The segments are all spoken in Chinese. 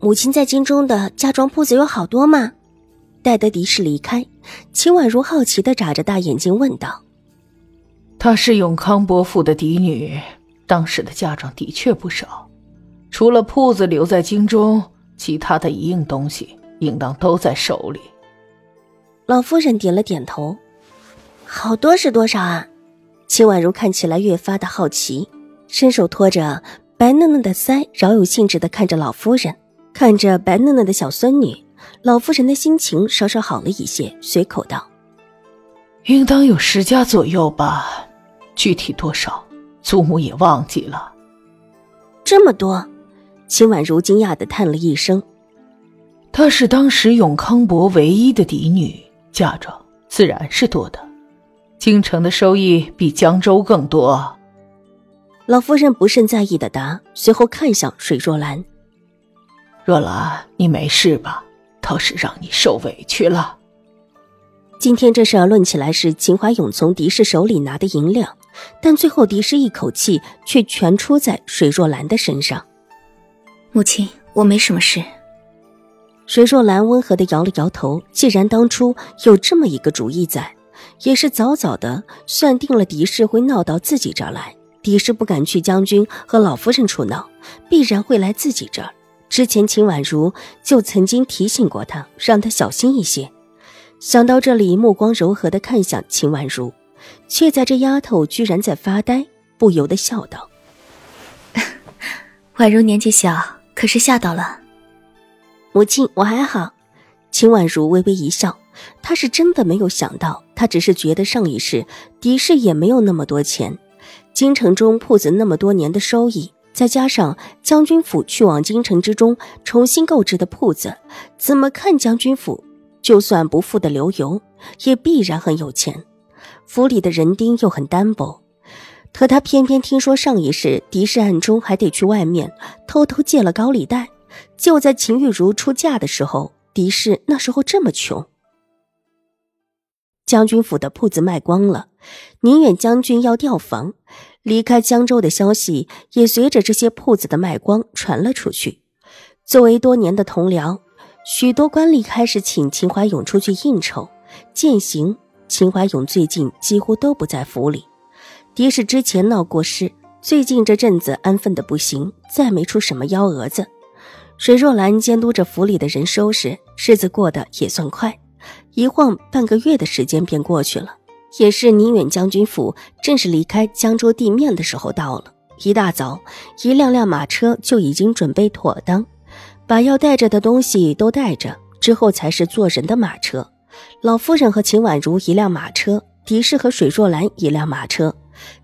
母亲在京中的嫁妆铺子有好多吗？待得狄氏离开，秦婉如好奇的眨着大眼睛问道：“她是永康伯父的嫡女，当时的嫁妆的确不少。除了铺子留在京中，其他的一应东西应当都在手里。”老夫人点了点头：“好多是多少啊？”秦婉如看起来越发的好奇，伸手托着白嫩嫩的腮，饶有兴致的看着老夫人。看着白嫩嫩的小孙女，老夫人的心情稍稍好了一些，随口道：“应当有十家左右吧，具体多少，祖母也忘记了。”这么多，秦婉如惊讶的叹了一声：“她是当时永康伯唯一的嫡女，嫁妆自然是多的。京城的收益比江州更多。”老夫人不甚在意的答，随后看向水若兰。若兰，你没事吧？倒是让你受委屈了。今天这事儿论起来是秦怀勇从狄氏手里拿的银两，但最后狄氏一口气却全出在水若兰的身上。母亲，我没什么事。水若兰温和的摇了摇头。既然当初有这么一个主意在，也是早早的算定了狄氏会闹到自己这儿来。狄氏不敢去将军和老夫人处闹，必然会来自己这儿。之前秦婉如就曾经提醒过他，让他小心一些。想到这里，目光柔和的看向秦婉如，却在这丫头居然在发呆，不由得笑道：“ 婉如年纪小，可是吓到了。”母亲，我还好。秦婉如微微一笑，她是真的没有想到，她只是觉得上一世的士也没有那么多钱，京城中铺子那么多年的收益。再加上将军府去往京城之中重新购置的铺子，怎么看将军府就算不富得流油，也必然很有钱。府里的人丁又很单薄，可他偏偏听说上一世狄氏暗中还得去外面偷偷借了高利贷。就在秦玉茹出嫁的时候，狄氏那时候这么穷，将军府的铺子卖光了，宁远将军要调房。离开江州的消息也随着这些铺子的卖光传了出去。作为多年的同僚，许多官吏开始请秦怀勇出去应酬。践行，秦怀勇最近几乎都不在府里。狄氏之前闹过事，最近这阵子安分的不行，再没出什么幺蛾子。水若兰监督着府里的人收拾，日子过得也算快，一晃半个月的时间便过去了。也是宁远将军府正式离开江州地面的时候到了。一大早，一辆辆马车就已经准备妥当，把要带着的东西都带着，之后才是坐人的马车。老夫人和秦婉如一辆马车，狄氏和水若兰一辆马车。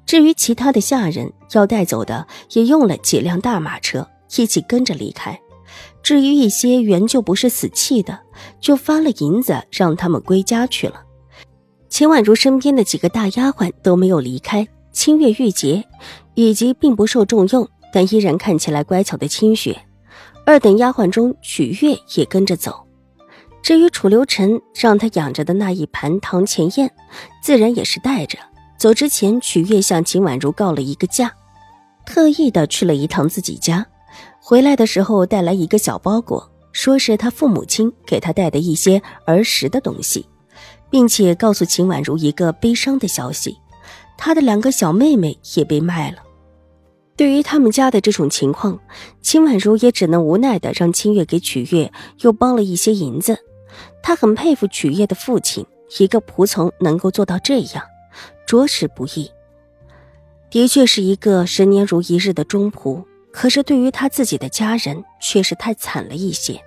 至于其他的下人要带走的，也用了几辆大马车一起跟着离开。至于一些原就不是死气的，就发了银子让他们归家去了。秦婉如身边的几个大丫鬟都没有离开，清月、玉洁，以及并不受重用但依然看起来乖巧的清雪。二等丫鬟中，曲月也跟着走。至于楚留臣让他养着的那一盘堂前燕，自然也是带着。走之前，曲月向秦婉如告了一个假，特意的去了一趟自己家，回来的时候带来一个小包裹，说是他父母亲给他带的一些儿时的东西。并且告诉秦婉如一个悲伤的消息，她的两个小妹妹也被卖了。对于他们家的这种情况，秦婉如也只能无奈的让清月给曲月又包了一些银子。她很佩服曲月的父亲，一个仆从能够做到这样，着实不易。的确是一个十年如一日的忠仆，可是对于他自己的家人，却是太惨了一些。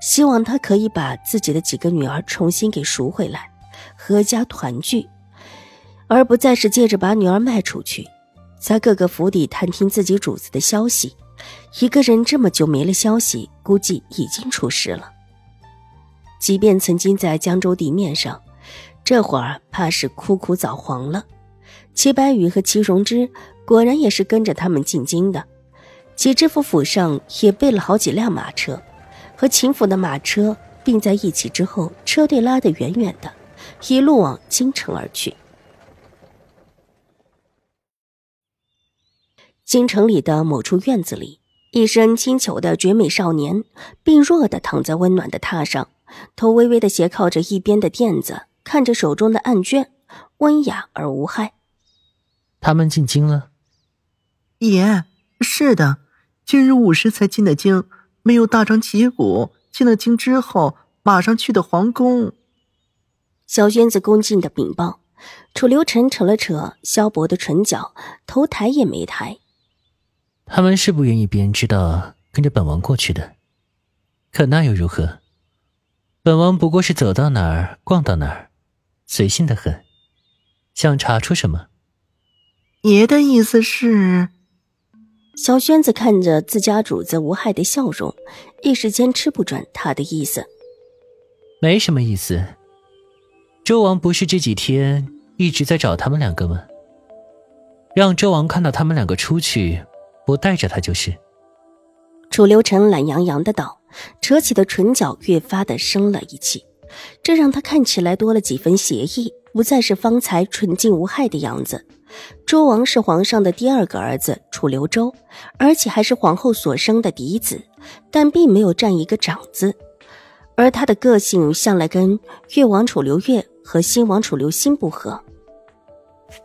希望他可以把自己的几个女儿重新给赎回来，阖家团聚，而不再是借着把女儿卖出去，在各个府邸探听自己主子的消息。一个人这么久没了消息，估计已经出事了。即便曾经在江州地面上，这会儿怕是枯枯早黄了。齐白羽和齐荣之果然也是跟着他们进京的。齐知府府上也备了好几辆马车，和秦府的马车并在一起之后，车队拉得远远的，一路往京城而去。京城里的某处院子里，一身清裘的绝美少年病弱的躺在温暖的榻上，头微微的斜靠着一边的垫子，看着手中的案卷，温雅而无害。他们进京了，爷，是的。今日午时才进的京，没有大张旗鼓。进了京之后，马上去的皇宫。小娟子恭敬的禀报。楚留臣扯了扯萧伯的唇角，头抬也没抬。他们是不愿意别人知道跟着本王过去的，可那又如何？本王不过是走到哪儿逛到哪儿，随性的很。想查出什么？爷的意思是？小轩子看着自家主子无害的笑容，一时间吃不准他的意思。没什么意思。周王不是这几天一直在找他们两个吗？让周王看到他们两个出去，不带着他就是。楚留臣懒洋洋的道，扯起的唇角越发的生了一气，这让他看起来多了几分邪意，不再是方才纯净无害的样子。周王是皇上的第二个儿子楚留周，而且还是皇后所生的嫡子，但并没有占一个长子。而他的个性向来跟越王楚留月和新王楚留新不合。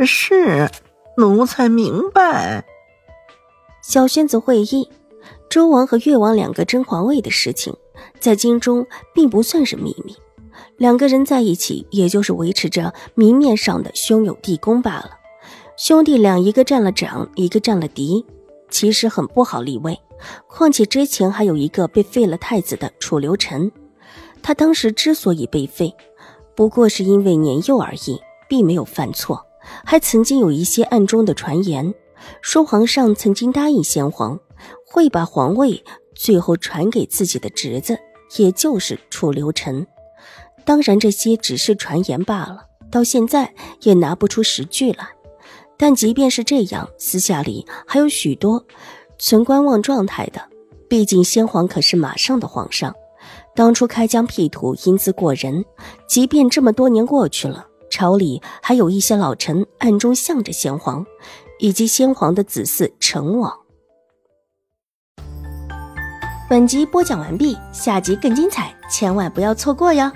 是，奴才明白。小宣子会意，周王和越王两个争皇位的事情，在京中并不算是秘密。两个人在一起，也就是维持着明面上的兄友弟恭罢了。兄弟俩，一个占了长，一个占了嫡，其实很不好立位。况且之前还有一个被废了太子的楚留臣，他当时之所以被废，不过是因为年幼而已，并没有犯错。还曾经有一些暗中的传言，说皇上曾经答应先皇，会把皇位最后传给自己的侄子，也就是楚留臣。当然，这些只是传言罢了，到现在也拿不出实据来。但即便是这样，私下里还有许多存观望状态的。毕竟先皇可是马上的皇上，当初开疆辟土，英姿过人。即便这么多年过去了，朝里还有一些老臣暗中向着先皇，以及先皇的子嗣成王。本集播讲完毕，下集更精彩，千万不要错过哟。